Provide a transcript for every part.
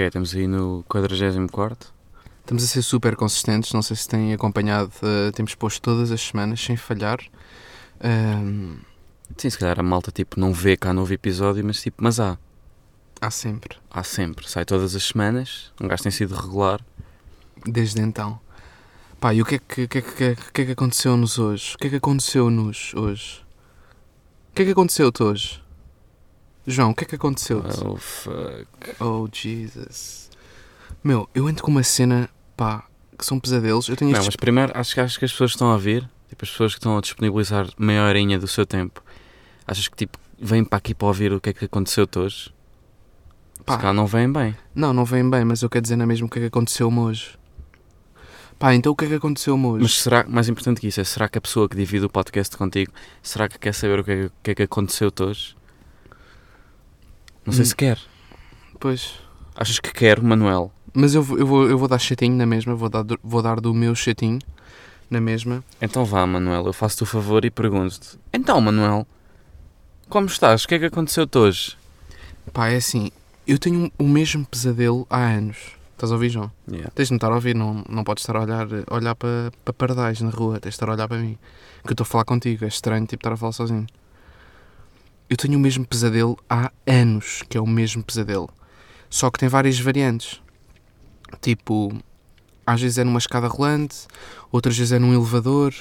que é? Estamos aí no 44 Estamos a ser super consistentes, não sei se têm acompanhado, eh, temos posto todas as semanas sem falhar. Ahm, Sim, se calhar a malta tipo não vê cá novo episódio, mas tipo, mas há. há sempre, Há sempre. Sai todas as semanas, um gajo tem sido regular. desde então. Pá, e o que é que, que, é que, o que, é que aconteceu-nos hoje? O que é que aconteceu-nos hoje? O que é que aconteceu-te hoje? João, o que é que aconteceu-te? Oh fuck. Oh, Jesus. Meu, eu entro com uma cena, pá, que são pesadelos. Eu tenho Não, estes... mas primeiro acho que, acho que as pessoas que estão a vir, tipo as pessoas que estão a disponibilizar meia horinha do seu tempo, achas que tipo vêm para aqui para ouvir o que é que aconteceu-te hoje? Pá. Se calhar não vêm bem. Não, não vem bem, mas eu quero dizer na mesma o que é que aconteceu-me hoje. Pá, então o que é que aconteceu-me hoje? Mas será, mais importante que isso, é será que a pessoa que divide o podcast contigo, será que quer saber o que é que, que, é que aconteceu-te hoje? Não sei Hum. se quer. Pois. Achas que quer, Manuel? Mas eu, vou- eu, vou, eu vou dar chatinho na mesma, vou dar, do- vou dar do meu chatinho na mesma. Então vá, Manuel, eu faço-te o favor e pergunto-te. Então, Manuel, como estás? O que é que aconteceu-te hoje? Pá, é assim, eu tenho o mesmo pesadelo há anos. Estás a ouvir, João? Yeah. Tens de me estar a ouvir, não, não podes estar a olhar, olhar para, para pardais na rua, tens de estar a olhar para mim. Que eu estou a falar contigo, é estranho tipo estar a falar sozinho. Eu tenho o mesmo pesadelo há anos, que é o mesmo pesadelo. Só que tem várias variantes. Tipo, às vezes é numa escada rolante, outras vezes é num elevador.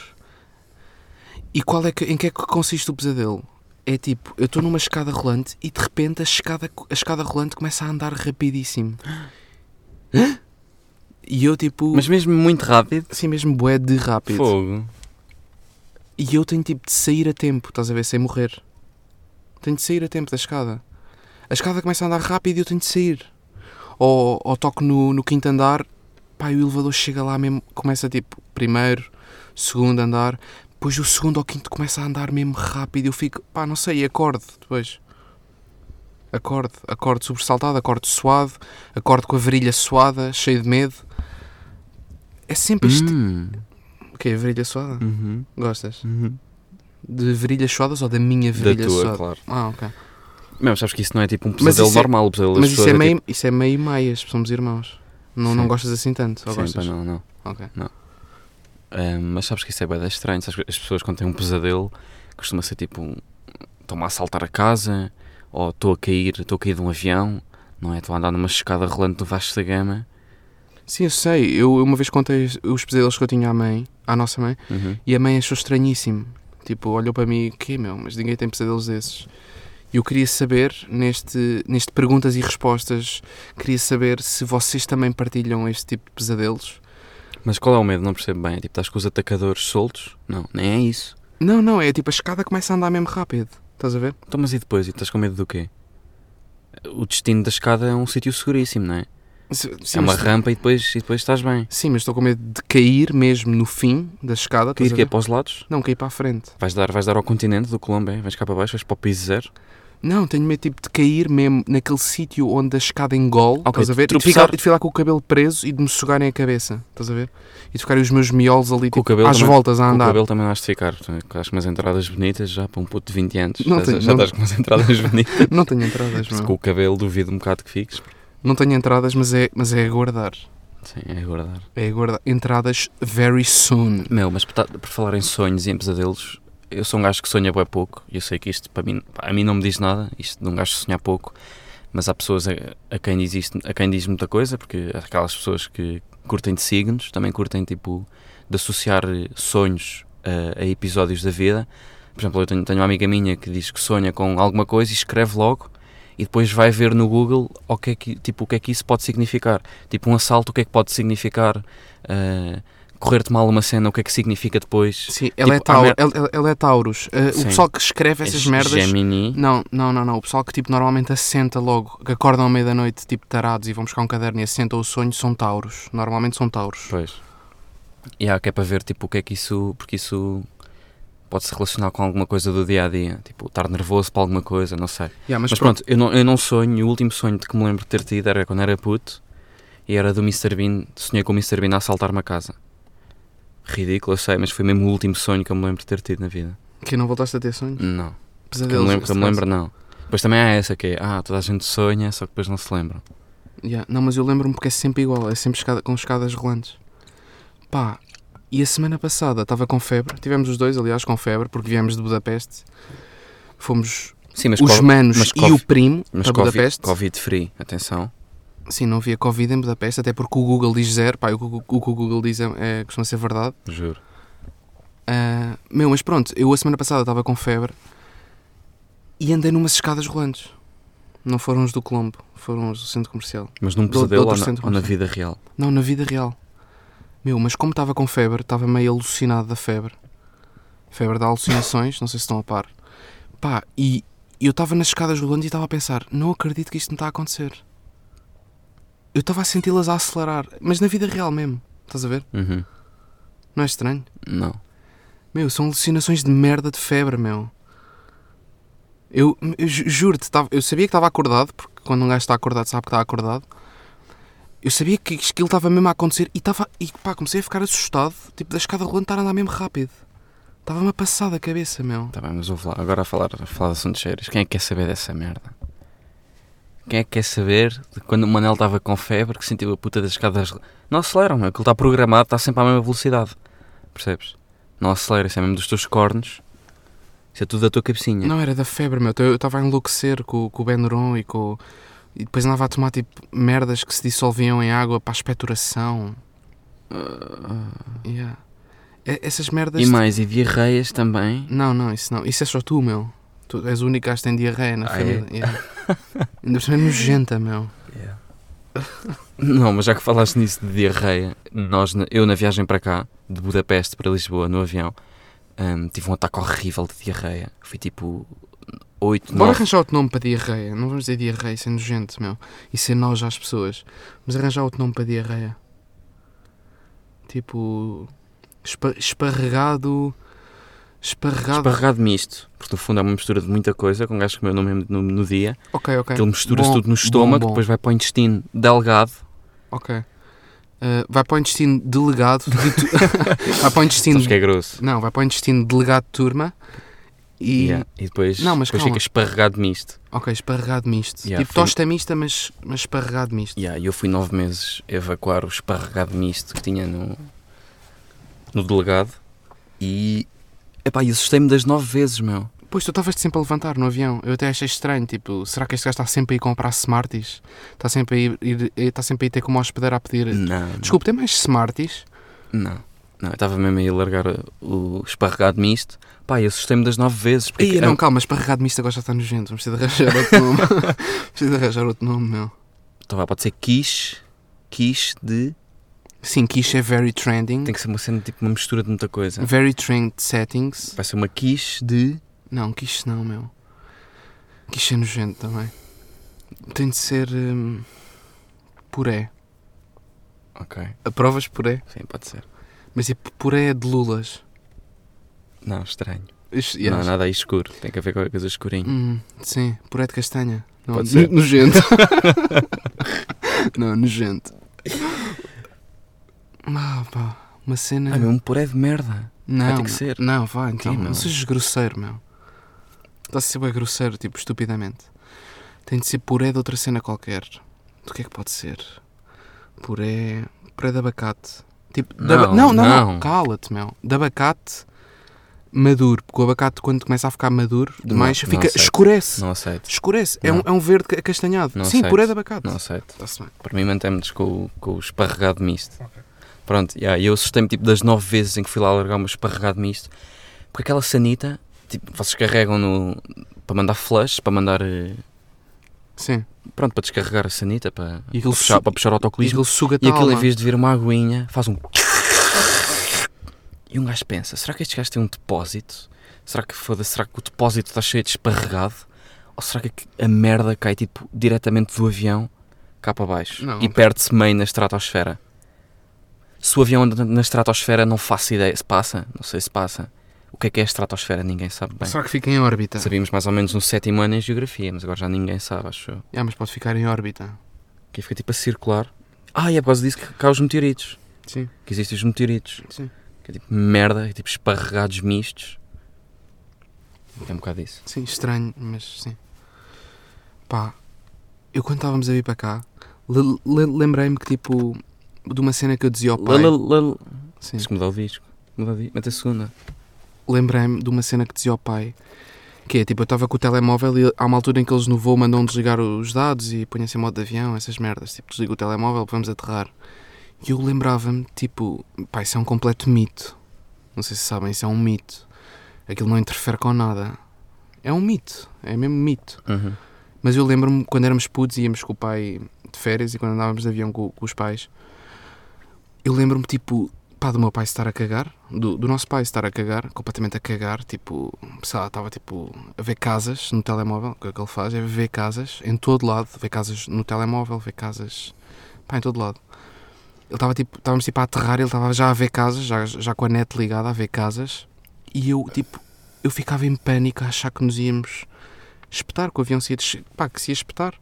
E qual é que, em que é que consiste o pesadelo? É tipo, eu estou numa escada rolante e de repente a escada, a escada rolante começa a andar rapidíssimo. E eu tipo, Mas mesmo muito rápido? assim mesmo bué de rápido. Fogo. E eu tenho tipo de sair a tempo, estás a ver, sem morrer. Tenho de sair a tempo da escada. A escada começa a andar rápido e eu tenho de sair. Ou, ou toco no, no quinto andar, pá, e o elevador chega lá mesmo, começa tipo, primeiro, segundo andar, depois o segundo ou quinto começa a andar mesmo rápido e eu fico, pá, não sei, acordo depois. Acordo, acordo sobressaltado, acordo suado, acordo com a virilha suada, cheio de medo. É sempre isto. Hum. O quê? A virilha suada? Uhum. Gostas? Uhum. De virilhas suadas ou da minha Da virilha tua, suada? claro. Ah, ok. Mesmo, sabes que isso não é tipo um Mas pesadelo é- normal, o pesadelo Mas isso pessoas é, meio, tipo... isso é meio meias, somos irmãos. Não, não gostas assim tanto? Ou Sim, gostas? pá, não, não. Ok. Ah, mas sabes que isso é bem estranho. Sabes que as pessoas quando têm um pesadelo costuma ser tipo um... Estão-me a assaltar a casa ou estou a cair, estou a cair de um avião, não é? Estou a andar numa escada rolante do Vasco da Gama. Sim, eu sei. Eu uma vez contei os pesadelos que eu tinha à mãe, à nossa mãe, Uhum. e a mãe achou estranhíssimo. Tipo, olhou para mim, que meu, mas ninguém tem pesadelos desses. E eu queria saber, neste, neste perguntas e respostas, queria saber se vocês também partilham este tipo de pesadelos. Mas qual é o medo? Não percebo bem. É tipo, estás com os atacadores soltos? Não, nem é isso. Não, não, é tipo, a escada começa a andar mesmo rápido. Estás a ver? Então, mas e depois? E estás com medo do quê? O destino da escada é um sítio seguríssimo, não é? Sim, é uma mas- rampa e depois, e depois estás bem. Sim, mas estou com medo de cair mesmo no fim da escada. Cair que é para os lados? Não, cair para a frente. Vais dar, vais dar ao continente do Colombo, vais cá para baixo, vais para o piso zero. Não, tenho medo tipo, de cair mesmo naquele sítio onde a escada engole. Ok, estás a ver? E de, ficar, e de ficar com o cabelo preso e de me sugarem a cabeça. Estás a ver? E de ficarem os meus miolos ali Com tipo, às também- voltas a Com o andar. cabelo também não de ficar. Estás com umas entradas bonitas já para um puto de 20 anos. Não já tenho- já não- estás com umas entradas bonitas. Não tenho entradas, Com meu. o cabelo duvido um bocado que fiques. Não tenho entradas, mas é, mas é aguardar. Sim, é aguardar. É aguardar. Entradas very soon. Meu, mas por, por falar em sonhos e em pesadelos, eu sou um gajo que sonha bem pouco. Eu sei que isto para mim, a mim não me diz nada, isto de um gajo sonhar pouco. Mas há pessoas a, a quem diz isto, a quem diz muita coisa, porque há aquelas pessoas que curtem de signos, também curtem tipo de associar sonhos a, a episódios da vida. Por exemplo, eu tenho, tenho uma amiga minha que diz que sonha com alguma coisa e escreve logo e depois vai ver no Google o que é que, tipo, o que é que isso pode significar. Tipo, um assalto, o que é que pode significar? ah, correr-te mal uma cena, o que é que significa depois? Sim, ela, Tipo, é, Tau- há mer- ela, ela- é Taurus. Uh, Sim. o pessoal que escreve essas É merdas. Gemini. Não, não, não, não. O pessoal que tipo normalmente assenta logo, que acordam à meia-noite, tipo tarados e vão buscar um caderno e assentam o sonho, são tauros. Normalmente são tauros. Pois. E há que é para ver tipo, o que é que isso. Porque isso pode se relacionar com alguma coisa do dia a dia. Tipo, estar nervoso para alguma coisa, não sei. Yeah, Mas, pronto, eu não, eu não sonho. O último sonho de que me lembro de ter tido era quando era puto. e era do Mr. Bean. Sonhei com o Mr. Bean a assaltar uma casa. Ridículo, eu sei, mas foi mesmo o último sonho que eu me lembro de ter tido na vida. Que não voltaste a ter sonhos? Não. Que eu Pesadelos. me lembro, que eu me lembro, não. Depois também há essa que é, ah, toda a gente sonha, só que depois não se lembra. Yeah, Não, mas eu lembro-me porque é sempre igual, é sempre escada- com escadas rolantes. Pá, e a semana passada estava com febre, tivemos os dois, aliás, com febre, porque viemos de Budapeste. Fomos Sim, os co- manos mas e Covid- o primo mas para COVID, Budapeste. Covid free, atenção. Sim, não havia Covid em Budapeste, até porque o Google diz zero. Pá, o, que o, o que o Google diz é, é- costuma ser verdade. Juro. Ah, meu, mas pronto, eu a semana passada estava com febre e andei numas escadas rolantes. Não foram os do Colombo, foram os do centro comercial. Mas num Do- do pesadelo ou, na, ou na vida real? Não, na vida real. Meu, mas como estava com febre, estava meio alucinado da febre. Febre de alucinações, não sei se estão a par. Pá, e eu estava nas escadas rolantes e estava a pensar, não acredito que isto me está a acontecer. Eu estava a senti-las a acelerar, mas na vida real mesmo. Estás a ver? Uhum. Não é estranho? Não. Meu, são alucinações de merda de febre, meu. Eu, eu ju- juro-te, eu sabia que estava acordado, porque quando um gajo está acordado sabe que está acordado. Eu sabia que aquilo estava mesmo a acontecer e, estava, e pá, comecei a ficar assustado, tipo, da escada rolante estar a andar mesmo rápido. Estava-me a passar da cabeça, meu. Tá bem, mas ouve lá, agora a falar, a falar de assuntos sérios. Quem é que quer saber dessa merda? Quem é que quer saber de quando o Manel estava com febre que sentiu a puta das escadas? Não aceleram, meu. Aquilo está programado, está sempre à mesma velocidade. Percebes? Não acelera, isso é mesmo dos teus cornos. Isso é tudo da tua cabecinha. Não, era da febre, meu. Eu estava a enlouquecer com, com o Benuron e com... E depois andava a tomar, tipo, merdas que se dissolviam em água para a expectoração. Yeah. E- Essas merdas... E mais, e diarreias também. Não, não, isso não. Isso é só tu, meu. Tu és o único que tem diarreia na Ah, família. Yeah. Ainda por cima é nojenta, meu. Não, mas já que falaste nisso de diarreia, nós, eu na viagem para cá, de Budapeste para Lisboa, no avião, hum, tive um ataque horrível de diarreia. Fui tipo 8, Bora 9. arranjar outro nome para diarreia. Não vamos dizer diarreia, isso é nojento, meu. Isso é nojo às pessoas. Vamos arranjar outro nome para diarreia. Tipo. espa- esparregado. Esparregado. Esparregado misto, porque no fundo é uma mistura de muita coisa, com um gajo que comeu no, mesmo- no, no dia, Ok, ok. aquilo mistura-se Bom, tudo no bom, estômago, bom. depois vai para o intestino delgado. Ok. Uh, vai para o intestino delegado. de tu- vai para o intestino. Sabes que é grosso. Não, vai para o intestino delegado de turma. E. Yeah, E depois, Não, mas depois calma. fica esparregado misto. Ok, esparregado misto. Yeah, tipo foi- tosta mista, mas, mas esparregado misto. Yeah, E eu fui nove meses evacuar o esparregado misto que tinha no, no delegado e. Epá, e assustei-me das nove vezes, meu. Pois tu estavas sempre a levantar no avião. Eu até achei estranho. Tipo, será que este gajo está sempre a ir comprar Smarties? Está sempre a ir, ir- está sempre a ir ter como hospedeiro a pedir. Não. Desculpe, tem mais Smarties? Não. Não, eu estava mesmo aí a largar o esparregado misto. Pá, e assustei-me das nove vezes. Porque Ih, é- não, calma, esparregado misto agora já está nojento. Vamos ter de arranjar outro nome. Ter de arranjar outro nome, meu. Então vá, pode ser quiche. Quiche de. Sim, quiche é very trending. Tem que ser uma cena tipo uma mistura de muita coisa. Very trend settings. Vai ser uma quiche de. Não, quiche não, meu. Quiche é nojento também. Tem de ser. hum, puré. Ok, Aprovas puré? sim, pode ser. Mas é puré de lulas. Não, estranho. Isto- Não, yes. nada aí escuro. Tem que haver qualquer coisa escurinho. Hum, sim, puré de castanha. Não, Pode ser. no- Nojento. não, nojento. Ah, pá, uma cena. Ah, meu, um puré de merda. não, vai ter que ser. Não, vai, então. Sim, meu. não sejas grosseiro, meu. Está a ser bem grosseiro, tipo, estupidamente. Tem de ser puré de outra cena qualquer. Do que é que pode ser? Puré. Puré de abacate. Tipo, Não, não, não, não. não. Cala-te, meu. De abacate maduro. Porque o abacate, quando começa a ficar maduro demais, Não, não fica. aceito. escurece. Não aceito. Escurece. É Não. um, é um verde acastanhado. Não Sim, aceito. puré de abacate. Não aceito. Para mim mantemos com, o- com o esparregado misto. Pronto, yeah, eu assustei-me tipo das nove vezes em que fui lá largar o meu esparregado misto. Porque aquela sanita, tipo, vocês carregam no, para mandar flush, para mandar. eh, Sim. Pronto, para descarregar a sanita, para, E para, puxar, para puxar o E autocolismo. aquilo suga-te E aquilo, em alma. vez de vir uma aguinha, faz um. E um gajo pensa: será que este gajo tem um depósito? Será que foda Será que o depósito está cheio de esparregado? Ou será que a merda cai tipo diretamente do avião cá para baixo Não, e perde-se meio na estratosfera? Se o avião anda na estratosfera, não faço ideia. Se passa, não sei se passa. O que é que é a estratosfera? Ninguém sabe bem. Será que fica em órbita? Sabíamos mais ou menos no sétimo ano em geografia, mas agora já ninguém sabe, acho eu. Ah, mas pode ficar em órbita. Que fica tipo a circular Ah, e é por causa disso que cá os meteoritos. Sim, Que existem os meteoritos. sim. Que é tipo merda, é tipo esparregados mistos. É um bocado isso. Sim, estranho, mas sim. Pá, eu quando estávamos a vir para cá, le- le- lembrei-me que tipo, de uma cena que eu dizia ao pai. Lala- Sim. Tens que mudar o disco. Mudar o disco. Mete a segunda. Lembrei-me de uma cena que dizia ao pai que é tipo, eu estava com o telemóvel e há uma altura em que eles no voo mandam desligar os dados e põem-se em modo de avião, essas merdas, tipo, desliga o telemóvel, vamos aterrar. E eu lembrava-me, tipo, pá, isso é um completo mito. Não sei se sabem, isso é um mito. Aquilo não interfere com nada. É um mito, é mesmo mito. Uhum. Mas eu lembro-me quando éramos putos e íamos com o pai de férias e quando andávamos de avião com, com os pais, eu lembro-me, tipo, pá, do meu pai estar a cagar, do, do nosso pai estar a cagar, completamente a cagar, tipo, sei lá, estava tipo a ver casas no telemóvel, o que é que ele faz? É ver casas em todo lado, ver casas no telemóvel, ver casas, pá, em todo lado. Ele estava tipo, estávamos tipo a aterrar, ele estava já a ver casas, já, já com a net ligada a ver casas, e eu, tipo, eu ficava em pânico a achar que nos íamos espetar, que o avião se ia, des- pá, que se ia espetar.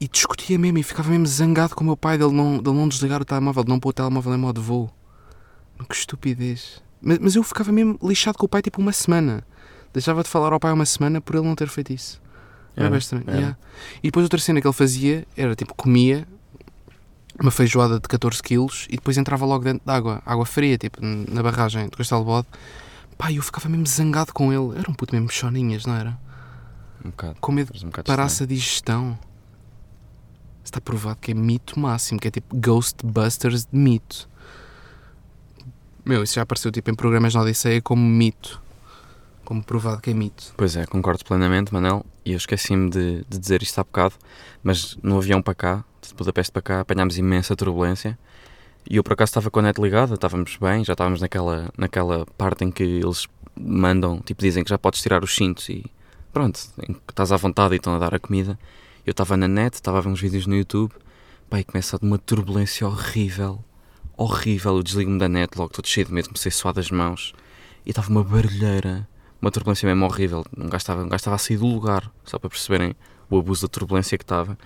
E discutia mesmo e ficava mesmo zangado com o meu pai dele não, dele não desligar o telemóvel, de não pôr o telemóvel em modo voo. Que estupidez. Mas, mas eu ficava mesmo lixado com o pai tipo uma semana. Deixava de falar ao pai uma semana por ele não ter feito isso. Era, Era, bem estranho. era. yeah. E depois outra cena que ele fazia era tipo, comia uma feijoada de 14 quilos e depois entrava logo dentro de água, água fria, tipo, na barragem de Castelo de Bode. Pá, eu ficava mesmo zangado com ele. Era um puto mesmo choninhas, não era? Um bocado. Com medo Mas um parasse a digestão. Está provado que é mito máximo, que é tipo Ghostbusters de mito. Meu, isso já apareceu tipo em programas na Odisseia como mito. Como provado que é mito. Pois é, concordo plenamente, Manel. E eu esqueci-me de, de dizer isto há bocado, mas no avião para cá, de Budapeste para cá, apanhámos imensa turbulência. E eu por acaso estava com a net ligada, estávamos bem, já estávamos naquela, naquela parte em que eles mandam, tipo dizem que já podes tirar os cintos e pronto, estás à vontade e estão a dar a comida. Eu estava na net, estava a ver uns vídeos no YouTube, pá, e começa uma turbulência horrível, horrível. Eu desligo-me da net logo, todo cheio de medo, comecei a suar das mãos e estava uma barulheira uma turbulência mesmo horrível. Um gajo, estava, a sair do lugar, só para perceberem o abuso da turbulência que estava.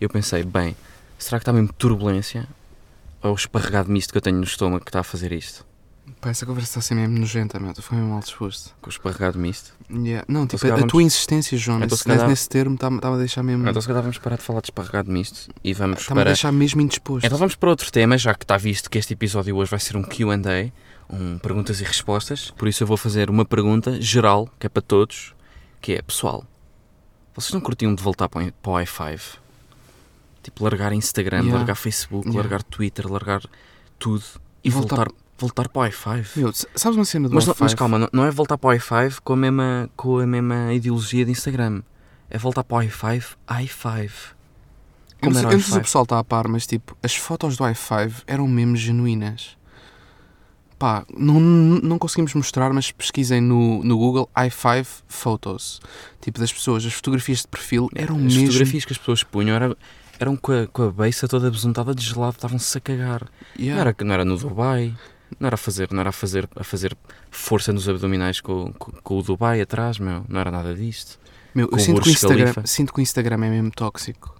Eu pensei, bem, será que está mesmo turbulência? Ou é o esparregado misto que eu tenho no estômago que está a fazer isto? Pá, essa conversa está a ser mesmo nojenta, meu. Tu foi mesmo mal disposto. Com o esparregado misto? Yeah. Não, Então, tipo, a, a tua insistência, João, Então, nesse, se calhar- nesse termo estava estava a deixar mesmo. Então se calhar vamos parar de falar de esparregado misto e vamos a para... deixar mesmo indisposto. Então vamos para outro tema, já que está visto que este episódio hoje vai ser um Q&A, um perguntas e respostas. Por isso eu vou fazer uma pergunta geral, que é para todos, que é, pessoal, vocês não curtiam de voltar para o para o i5? Tipo, largar Instagram, Yeah. largar Facebook, Yeah. largar Twitter, largar tudo e E voltar- voltar, voltar para o i5? Meu, sabes uma cena do Mas, não- i5? mas calma, não, não é voltar para o i5 com a, mesma, com a mesma ideologia de Instagram. É voltar para o i5, i5. Eu não, Como sei, eu o não sei se o i5? pessoal está a par, mas tipo, as fotos do i5 eram mesmo genuínas. Pá, não, não conseguimos mostrar, mas pesquisem no, no Google i5 Photos. Tipo, das pessoas, as fotografias de perfil eram As mesmo. fotografias que as pessoas punham era, eram com a, com a beiça toda besuntada de gelado, estavam-se a cagar. Yeah. Não, era, não era no Dubai, não era a fazer, não era a fazer, a fazer força nos abdominais com, com, com o Dubai atrás, meu. Não era nada disto. Meu, com eu sinto que, o Instagram, sinto que o Instagram é mesmo tóxico.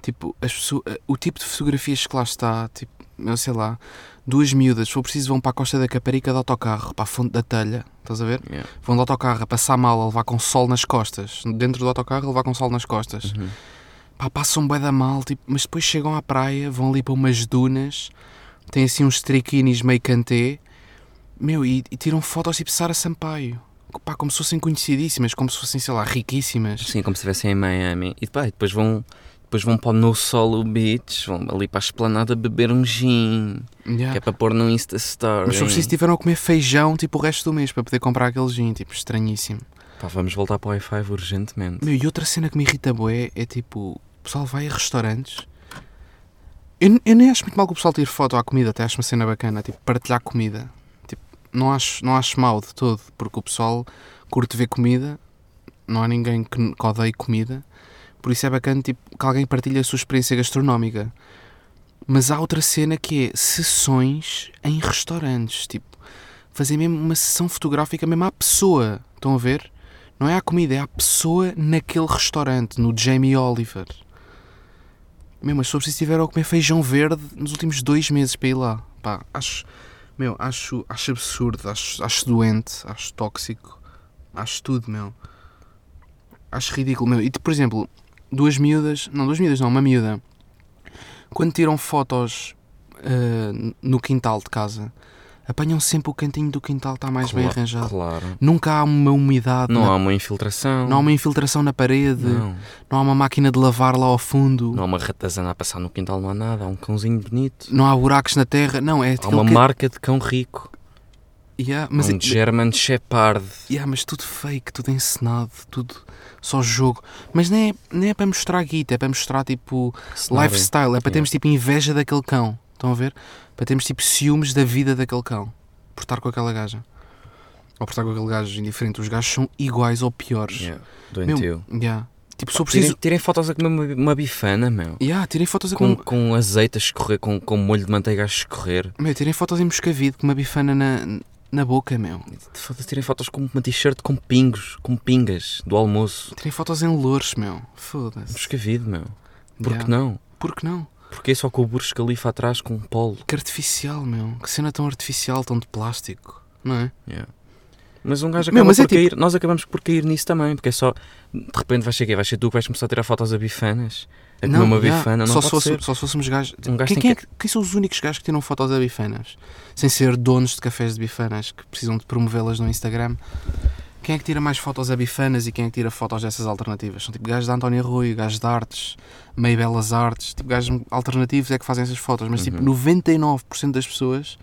Tipo, as pessoas, o tipo de fotografias que lá está, tipo, eu sei lá, duas miúdas, se for preciso, vão para a Costa da Caparica de autocarro, para a Fonte da Telha, estás a ver? Yeah. Vão de autocarro a passar mal, a levar com sol nas costas. Dentro do autocarro, a levar com sol nas costas. Uhum. Pá, passam bué da mal, tipo, mas depois chegam à praia, vão ali para umas dunas, têm assim uns triquinis meio cantê, meu, e, e tiram fotos tipo Sara Sampaio. Pá, como se fossem conhecidíssimas, como se fossem, sei lá, riquíssimas. Sim, como se estivessem em Miami. E pá, depois vão, depois vão para o No Solo Beach, vão ali para a esplanada beber um gin, Yeah. que é para pôr no Insta Story. Mas se for preciso, tiveram a comer feijão tipo o resto do mês para poder comprar aquele gin, tipo, estranhíssimo. Pá, vamos voltar para o i5 urgentemente. Meu, e outra cena que me irrita bué é tipo, o pessoal vai a restaurantes. Eu, eu nem acho muito mal que o pessoal tire foto à comida, até acho uma cena bacana, tipo, partilhar comida. Tipo, não acho, não acho mal de todo, porque o pessoal curte ver comida, não há ninguém que, odeie comida, por isso é bacana tipo, que alguém partilhe a sua experiência gastronómica. Mas há outra cena que é sessões em restaurantes, tipo, fazer mesmo uma sessão fotográfica mesmo à pessoa, estão a ver? Não é a comida, é a pessoa naquele restaurante, no Jamie Oliver. Meu, mas se for preciso estiver a comer feijão verde nos últimos dois meses para ir lá. Pá, acho. Meu, acho, acho absurdo, acho, acho doente, acho tóxico, acho tudo, meu. Acho ridículo, meu. E, tipo, por exemplo, duas miúdas, não, duas miúdas não, uma miúda, quando tiram fotos ah, no quintal de casa, apanham sempre o cantinho do quintal, está mais bem Claro, arranjado. Claro. Nunca há uma umidade, Não na- há uma infiltração. não há uma infiltração na parede, não. Não. há uma máquina de lavar lá ao fundo, Não há uma ratazana a passar no quintal, não há nada. Há um cãozinho bonito. não há buracos na terra, não, é Há uma que- marca de cão rico. Yeah, Mas um German Shepherd. yeah, mas tudo fake, tudo encenado, tudo só jogo. Mas não é, não é para mostrar guita, é para mostrar tipo Cenário. lifestyle, é para Yeah. termos tipo inveja daquele cão. Estão a ver? Para termos tipo ciúmes da vida daquele cão. Por estar com aquela gaja. Ou por estar com aquele gajo indiferente. Os gajos são iguais ou piores. Yeah. Doentio. Yeah. Tipo, se eu Tirem, preciso. tirem fotos a comer uma, uma bifana, meu. Yeah, tirem fotos a Com, com... com azeite a escorrer, com, com molho de manteiga a escorrer. Meu, tirem fotos em Moscavide com uma bifana na, na boca, meu. Foda-se, Tirem fotos com uma t-shirt com pingos, com pingas do almoço. Tirem fotos em Louros, meu. Foda-se. Buscavido, meu. Por que Yeah. não? Por que não? Porque só com o Burj Khalifa atrás com um polo. Que artificial, meu. Que cena tão artificial, tão de plástico. Não é? Yeah. Mas um gajo Meu, acaba mas por é tipo- cair. Nós acabamos por cair nisso também. Porque é só. De repente vai ser quê? Vai ser tu que vais começar a tirar fotos a bifanas. A comer uma yeah, bifana. Não só, pode se fosse, ser. só se fôssemos gajos. Um gajo quem, quem, é que- que- quem são os únicos gajos que tiram fotos a bifanas? Sem ser donos de cafés de bifanas que precisam de promovê-las no Instagram. Quem é que tira mais fotos a bifanas e quem é que tira fotos dessas alternativas? São tipo gajos da Antónia Rui, gajos de artes, meio belas artes, tipo gajos alternativos é que fazem essas fotos, mas tipo Uhum. 99% das pessoas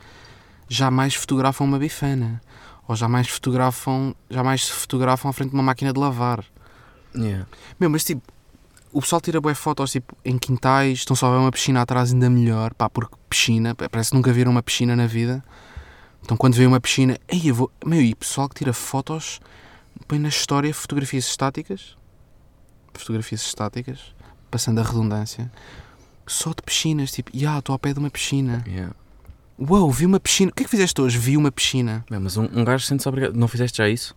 jamais fotografam uma bifana. Ou jamais fotografam, jamais se fotografam à frente de uma máquina de lavar. Yeah. Meu, mas tipo, o pessoal tira boas fotos tipo, em quintais, estão só a ver uma piscina atrás ainda melhor, pá, porque piscina, parece que nunca viram uma piscina na vida. Então quando vê uma piscina, ei, eu vou. Meu, e pessoal que tira fotos, põe na história fotografias estáticas, fotografias estáticas, passando a redundância, só de piscinas, tipo, já, estou ao pé de uma piscina. Yeah. Uau, vi uma piscina. O que é que fizeste hoje? Vi uma piscina. Mas um, um gajo sente-se obrigado. Não fizeste já isso?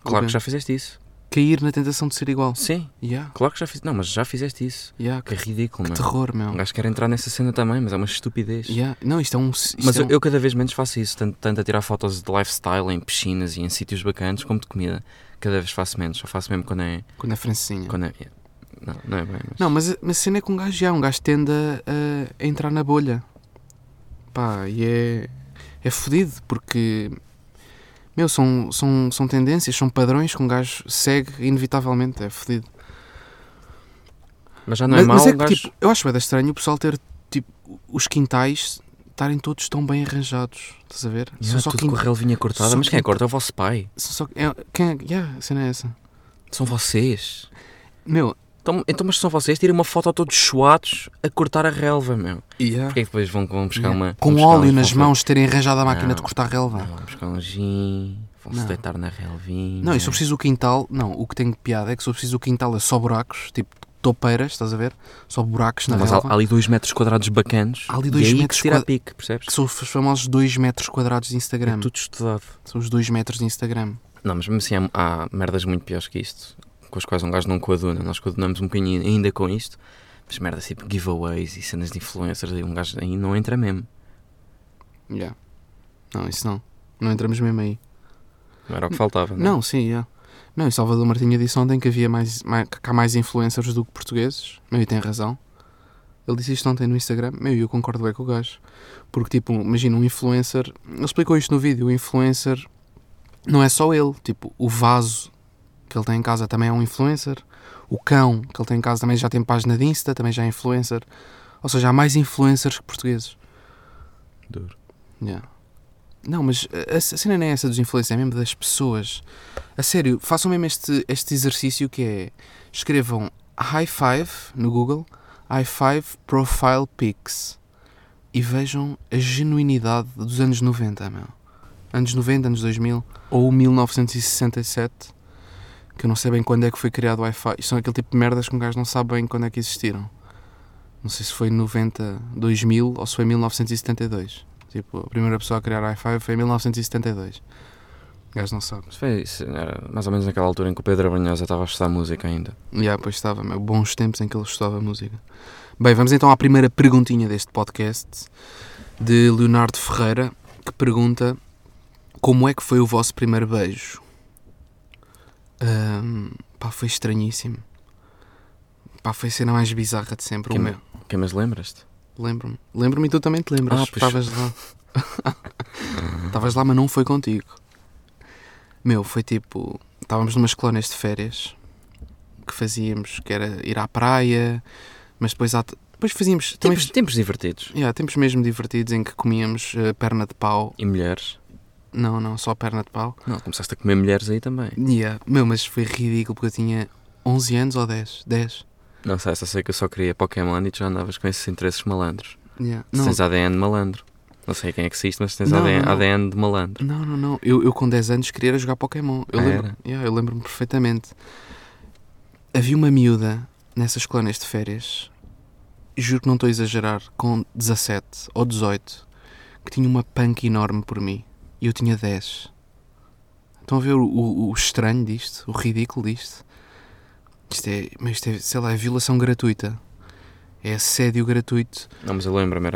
Claro Ok. que já fizeste isso. Cair na tentação de ser igual. Sim, Ya, claro que já fizeste. Não, mas já fizeste isso. ya, Que é que, ridículo, que terror, meu. Um gajo quer entrar nessa cena também, mas é uma estupidez. Ya, Não, isto é um. isto Mas é eu, um- eu cada vez menos faço isso, tanto, tanto a tirar fotos de lifestyle em piscinas e em sítios bacanas, como de comida. Cada vez faço menos, só faço mesmo quando é. Quando é francesinha. Quando é yeah. Não, não é bem. Mas... Não, mas, mas a cena é que um gajo já, um gajo tende a, a entrar na bolha. Pá, e é, é fodido, porque, meu, são, são, são tendências, são padrões que um gajo segue inevitavelmente, é fodido. Mas já não é mas, mau, mas é que, gajo. tipo, eu acho bem estranho o pessoal ter, tipo, os quintais estarem todos tão bem arranjados, estás a ver? Yeah, só tudo quin- com a relvinha cortada, só mas quem é corta? É o vosso pai. são só, é, quem é, yeah, a cena é essa. São vocês. Meu, Então, então mas são vocês, tirem uma foto todos suados a cortar a relva, meu. yeah, Porquê é que depois vão, vão buscar yeah. uma. com buscar óleo nas vão- mãos, terem arranjado a máquina de Não. cortar relva. Não, vão buscar um gin, vão-se deitar na relvinha. Não, e se eu preciso o quintal, não, o que tem de piada é que se eu preciso o quintal é só buracos, tipo topeiras, estás a ver? Só buracos na mas há, relva. há ali 2 metros quadrados bacanos. Há ali e dois aí que metros se tira a quadra- pique, percebes? Que são os famosos 2 metros quadrados de Instagram. É tudo estudado. São os 2 metros de Instagram. Não, mas mesmo assim há, há merdas muito piores que isto, com as quais um gajo não coaduna. Nós coadunamos um bocadinho ainda com isto, mas merdas tipo giveaways e cenas de influencers, aí um gajo aí não entra mesmo. Yeah. Não, isso não. Não entramos mesmo aí. Não era o que faltava. Não, Não, sim, yeah. Não, e Salvador Martinha disse ontem que havia mais, mais, que há mais influencers do que portugueses. Meu, e tem razão. Ele disse isto ontem no Instagram. Meu, e eu concordo bem com o gajo. Porque, tipo, imagina um influencer. Ele explicou isto no vídeo. O influencer não é só ele. Tipo, o vaso que ele tem em casa também é um influencer. O cão que ele tem em casa também já tem página de Insta, também já é influencer. Ou seja, há mais influencers que portugueses. Duro. Yeah. Não, mas a, cena não é essa dos influencers, é mesmo das pessoas. A sério, façam mesmo este, este exercício que é escrevam high five no Google, high five profile pics e vejam a genuinidade dos anos 90, meu. Anos 90, anos 2000 ou 1967, que eu não sei bem quando é que foi criado o Wi-Fi. Isto são aquele tipo de merdas que um gajo não sabe bem quando é que existiram. Não sei se foi 90, 2000 ou se foi 1972. Tipo, a primeira pessoa a criar Wi-Fi foi em 1972. O gajo não sabe. Foi isso, era mais ou menos naquela altura em que o Pedro Abrunhosa estava a estudar música ainda. E yeah, pois estava, meu, bons tempos em que ele estudava música. Bem, vamos então à primeira perguntinha deste podcast, de Leonardo Ferreira, que pergunta como é que foi o vosso primeiro beijo? Ahm, pá, foi estranhíssimo. Pá, foi a cena mais bizarra de sempre. Que O me- meu. Que mas lembras-te? Lembro-me. Lembro-me e tu também te lembras. Ah, pois. Estavas lá. Estavas lá, mas não foi contigo. Meu, foi tipo. Estávamos numas colónias de férias que fazíamos, que era ir à praia, mas depois, depois fazíamos. Também, Tempos, tempos divertidos. yeah, tempos mesmo divertidos em que comíamos eh, perna de pau. E mulheres? Não, não, só perna de pau. Não, começaste a comer mulheres aí também. Yeah. Meu, mas foi ridículo porque eu tinha 11 anos ou 10? 10. Não sei, só sei que eu só queria Pokémon e tu já andavas com esses interesses malandros. Yeah. Não, tens ADN de malandro. Não sei quem é que existe, mas tens Não, ADN, não. ADN de malandro. Não, não, não. Eu, eu com 10 anos queria jogar Pokémon. Eu Ah, lembro, era? Yeah, eu lembro-me perfeitamente. Havia uma miúda nessas colónias de férias, juro que não estou a exagerar, com 17 ou 18, que tinha uma panca enorme por mim. E eu tinha 10. Estão a ver o, o- o estranho disto? O ridículo disto? Isto é, mas isto é, sei lá, é violação gratuita. É assédio gratuito. Não, mas eu lembro-me,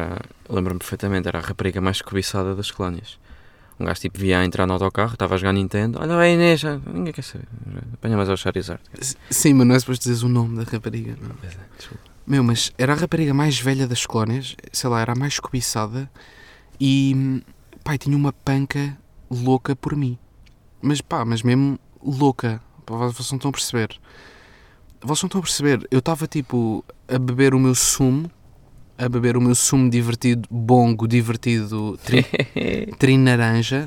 lembro-me perfeitamente, era a rapariga mais cobiçada das colónias. Um gajo tipo via a entrar no autocarro, estava a jogar Nintendo, olha aí Inês, ah, ninguém quer saber, apanha mais ao Charizard. Sim, mas não é suposto dizeres o nome da rapariga. Não. Pois é, desculpa. Meu, mas era a rapariga mais velha das colónias, sei lá, era a mais cobiçada e, pai, tinha uma panca louca por mim. Mas pá, mas mesmo louca. Pá, Vocês não estão a perceber. Vocês não estão a perceber. Eu estava tipo a beber o meu sumo, a beber o meu sumo divertido, bongo, divertido, tri, tri naranja.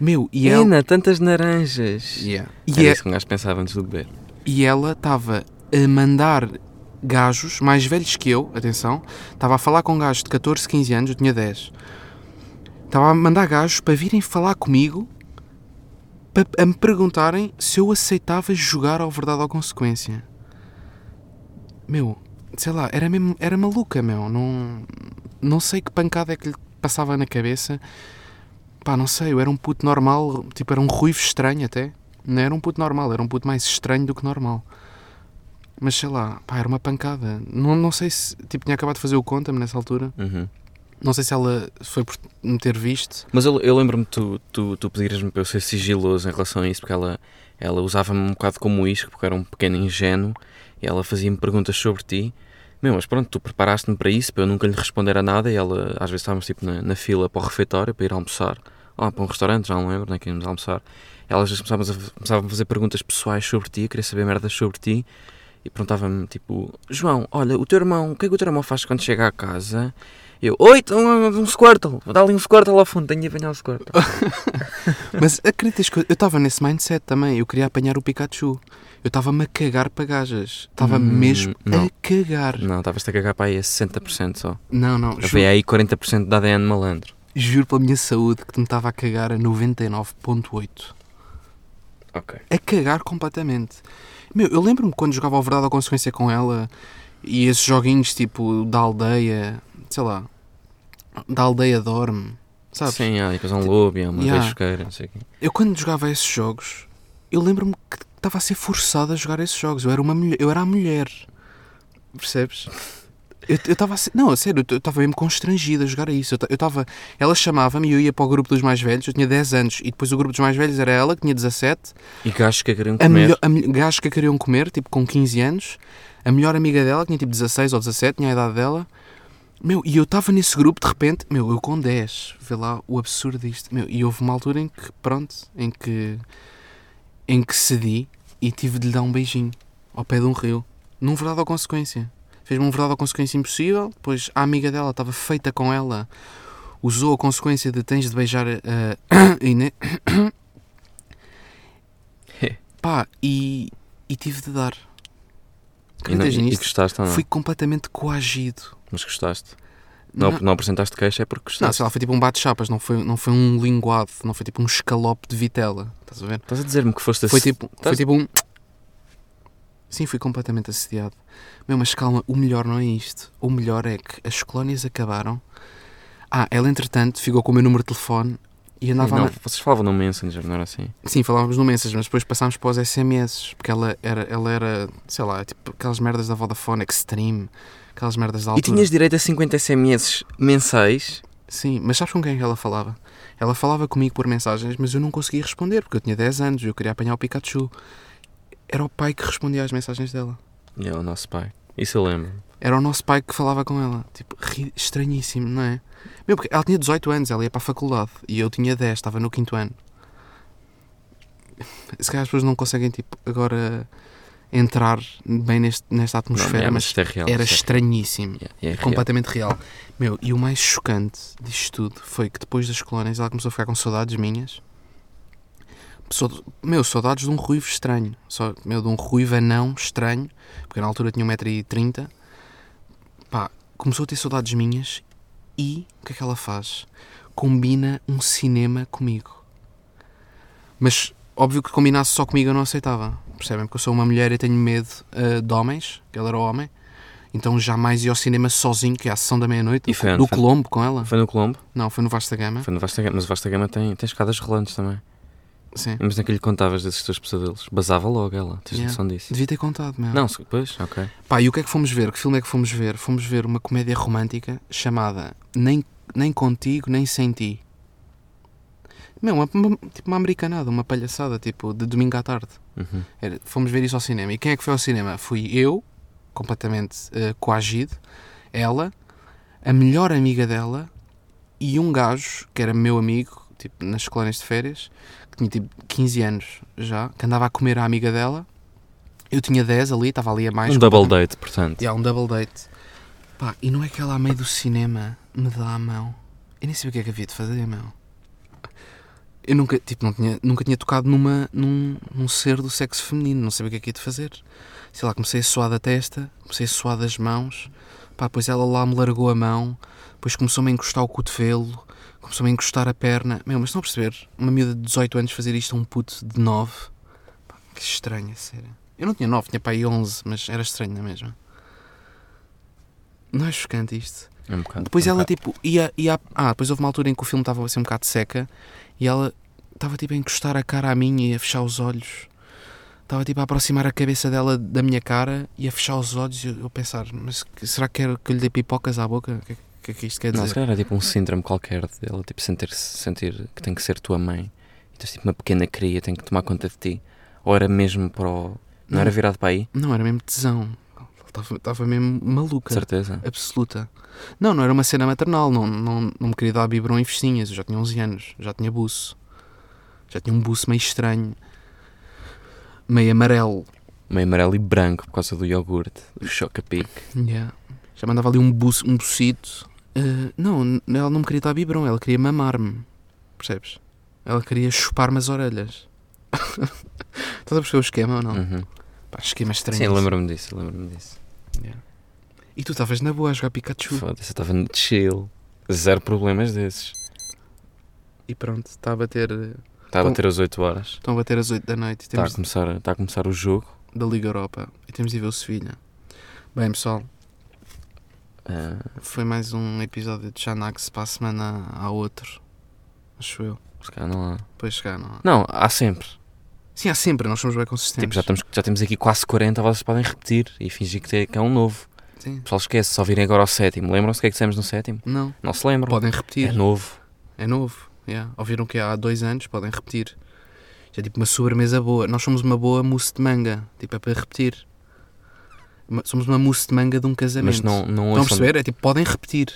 Meu, e ela. Ena, tantas naranjas. Yeah. Era E, é- isso que um gajo pensava antes de beber. e ela estava a mandar gajos mais velhos que eu, atenção, estava a falar com gajos de 14, 15 anos, eu tinha 10. Estava a mandar gajos para virem falar comigo para, me perguntarem se eu aceitava jogar ao verdade ou consequência. Meu, sei lá, era mesmo, era maluca, meu, não, não sei que pancada é que lhe passava na cabeça. Pá, não sei, eu era um puto normal, tipo, era um ruivo estranho até. Não era um puto normal, era um puto mais estranho do que normal. Mas sei lá, pá, era uma pancada. Não, não sei se, tipo, tinha acabado de fazer o conta-me nessa altura. Uhum. Não sei se ela foi por me ter visto. Mas eu, eu lembro-me tu, tu, tu pedires-me para eu ser sigiloso em relação a isso, porque ela, ela usava-me um bocado como isco, porque era um pequeno ingênuo, e ela fazia-me perguntas sobre ti. Meu, mas pronto, tu preparaste-me para isso, para eu nunca lhe responder a nada, e ela, às vezes estávamos tipo na, na fila para o refeitório, para ir almoçar, lá para um restaurante, já não lembro, nem que íamos almoçar. Ela às vezes começava a, começava a fazer perguntas pessoais sobre ti, queria saber merdas sobre ti, e perguntava-me tipo: João, olha, o teu irmão, o que é que o teu irmão faz quando chega à casa? Eu, oi, então, um Squirtle, dá ali um Squirtle ao fundo, tenho de apanhar o Squirtle. Mas acreditas que eu estava nesse mindset também. Eu queria apanhar o Pikachu. Eu estava-me a cagar para gajas. Estava Hum, mesmo não. a cagar. Não, estavas-te a cagar para aí a 60% só. Não, não. Havia aí 40% de ADN malandro. juro pela minha saúde que me estava a cagar a 99.8. Ok. a cagar completamente. Meu, eu lembro-me quando jogava ao Verdade ou Consequência com ela e esses joguinhos tipo da aldeia, sei lá, da aldeia dorme, sabes? Sim, ah, e depois há um lobo, e há uma Yeah. não sei o quê. Eu quando jogava esses jogos, eu lembro-me que estava a ser forçado a jogar esses jogos. Eu era uma mulher, eu era a mulher. Percebes? Eu estava a não, a sério, eu estava mesmo constrangido a jogar a isso. Eu ta- Eu estava, ela chamava-me e eu ia para o grupo dos mais velhos, eu tinha 10 anos, e depois o grupo dos mais velhos era ela, que tinha 17, E gajos que queriam a comer. melhor, a melhor, gajos que a queriam comer, tipo com 15 anos, a melhor amiga dela, que tinha tipo 16 ou 17, tinha a idade dela. Meu, e eu estava nesse grupo de repente, meu, eu com 10, vê lá o absurdo disto. Meu, e houve uma altura em que, pronto, em que, em que cedi e tive de lhe dar um beijinho ao pé de um rio, num verdade ou consequência. Fez-me um verdade ou consequência impossível, depois a amiga dela estava feita com ela, usou a consequência de tens de beijar a, a Inês. Pá, e, e tive de dar. E, não, Acreditas e, e nisto? gostaste ou não? Fui completamente coagido. Mas gostaste. Não, não, apresentaste queixa é porque Não, gostaste. sei lá, foi tipo um bate-chapas, não foi, não foi um linguado, não foi tipo um escalope de vitela. Estás a ver? Estás a dizer-me que foste Foi tipo, foi Estás- tipo um. Sim, fui completamente assediado. Meu, mas calma, o melhor não é isto. O melhor é que as colónias acabaram. Ah, ela entretanto ficou com o meu número de telefone E andava não, a... vocês falavam no Messenger, não era assim? Sim, falávamos no Messenger, mas depois passámos para os SMS, porque ela era, ela era, sei lá, tipo aquelas merdas da Vodafone Extreme, aquelas merdas da E altura. tinhas direito a 50 SMS mensais? Sim, mas sabes com quem que ela falava? Ela falava comigo por mensagens, mas eu não conseguia responder, porque eu tinha 10 anos e eu queria apanhar o Pikachu. Era o pai que respondia às mensagens dela. E é o nosso pai. Isso eu lembro. Era o nosso pai que falava com ela. Tipo, ri- estranhíssimo, não é? Meu, porque ela tinha 18 anos, ela ia para a faculdade e eu tinha 10, estava no quinto ano. Se calhar as pessoas não conseguem, tipo, agora entrar bem neste, nesta atmosfera, Não, é, mas isto é real. era isto estranhíssimo. é, é, é real. completamente real. Meu, e o mais chocante disto tudo foi que depois das colónias ela começou a ficar com saudades minhas. Meu, saudades de um ruivo estranho. Só, meu, de um ruivo anão estranho, porque na altura tinha 1,30m. Pá, começou a ter saudades minhas e o que é que ela faz? Combina um cinema comigo. Mas óbvio que combinasse só comigo eu não aceitava. Percebem? Porque eu sou uma mulher e tenho medo ah, de homens, que ele era homem. Então jamais ia ao cinema sozinho, que é a sessão da meia-noite, E foi onde? do Foi- Colombo com ela. Foi no Colombo? Não, foi no Vasta Gama. Foi no Vasta Gama. Mas o Vasta Gama tem, tem escadas rolantes também. Sim. Mas naquele que contavas desses teus pesadelos. Basava logo ela. Tens Yeah. noção disso? Devia ter contado, meu. Não, se- pois, ok. Pá, e o que é que fomos ver? Que filme é que fomos ver? Fomos ver uma comédia romântica chamada Nem, nem Contigo, Nem Sem Ti. Meu, uma, uma- tipo uma americanada, uma palhaçada, tipo, de domingo à tarde. Uhum. Era- fomos ver isso ao cinema. E quem é que foi ao cinema? Fui eu, completamente eh, coagido, ela, a melhor amiga dela e um gajo que era meu amigo, tipo, nas colónias de férias, tinha tipo 15 anos já, que andava a comer a amiga dela. Eu tinha 10 ali, estava ali a mais. Um double date, portanto. e há um double date. Pá, e não é que ela a meio do cinema me dá a mão. Eu nem sabia o que é que havia de fazer, meu. Eu nunca, tipo, não tinha, nunca tinha tocado numa, num, num ser do sexo feminino, não sabia o que é que ia de fazer. Sei lá, comecei a suar da testa, comecei a suar das mãos. Pá, depois ela lá me largou a mão, depois começou-me a encostar o cotovelo, começou-me a encostar a perna. Meu, mas estão a perceber? Uma miúda de 18 anos fazer isto a um puto de 9. Pá, que estranho, a sério. Eu não tinha 9, tinha pá aí 11, mas era estranho na mesma. Não é chocante isto? É um bocado. Depois é um ela bocado. tipo ia, ia. Ah, depois houve uma altura em que o filme estava a ser um bocado seca e ela estava tipo a encostar a cara a mim e a fechar os olhos. Estava tipo a aproximar a cabeça dela da minha cara e a fechar os olhos e eu, eu pensar, mas será que quer que eu lhe dê pipocas à boca? Que, é- que isto quer Não, se dizer? calhar era tipo um síndrome qualquer dela, tipo sentir, sentir que tem que ser tua mãe. E tens tipo uma pequena cria, tem que tomar conta de ti. Ou era mesmo para o. Não, Não. era virado para aí? Não, era mesmo tesão. Estava, mesmo De maluca. certeza. Absoluta. Não, não era uma cena maternal. Não, não, não me queria dar biberon em festinhas. Eu já tinha 11 anos. Já tinha buço. Já tinha um buço meio estranho. Meio amarelo. Meio amarelo e branco por causa do iogurte, do choca-pique. Yeah. Já mandava ali um, buço, um bucito. Eh, não, ela não me queria dar biberon. Ela queria mamar-me. Percebes? Ela queria chupar-me as orelhas. Estás a perceber o esquema ou não? Uhum. Pá, esquema estranho. Sim, lembro-me disso, lembro-me disso. E tu estavas na boa a jogar Pikachu. Foda-se, eu estava no chill. Zero problemas desses. E pronto, está a bater. Está a bater as 8 horas. Estão a bater às 8 da noite. e Está a, Temos começar, está a começar o jogo. da Liga Europa e temos de ver o Sevilha. Bem, pessoal, Ah, foi mais um episódio de Xanax para a semana há outro. Acho eu. se calhar não há. Depois chegar, não há. Não, há sempre. Sim, há sempre, nós somos bem consistentes. Tipo, já, estamos, já temos aqui quase 40, vocês podem repetir e fingir que, tem- que é um novo. Sim. O pessoal esquece, só virem agora ao sétimo. Lembram-se o que é que dissemos no sétimo? Não, Não se lembram. podem É repetir. novo. É novo. Yeah. Ouviram que há dois anos, podem repetir. Já é tipo uma sobremesa boa. Nós somos uma boa mousse de manga. Tipo, é para repetir. Somos uma mousse de manga de um casamento. Mas não, não Estão a perceber? É tipo, podem repetir.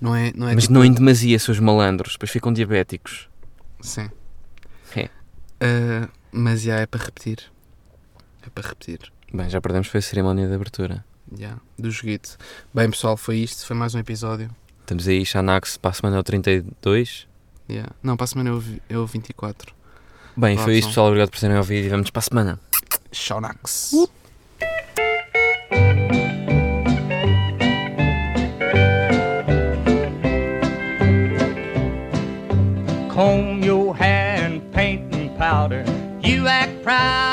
Não é, não é Mas tipo... não em demasia, seus malandros. Depois ficam diabéticos. Sim. É. Ah, mas já é para repetir. É para repetir. Bem, já perdemos foi a cerimónia de abertura. Já, do joguito. Bem, pessoal, foi isto. Foi mais um episódio. Estamos aí, Xanax, para a semana é o 32. Já. Não, para a semana é o, vi- é o 24. Bem, foi isto, pessoal. Obrigado por terem ouvido e vamos para a semana. Shaunax. comb proud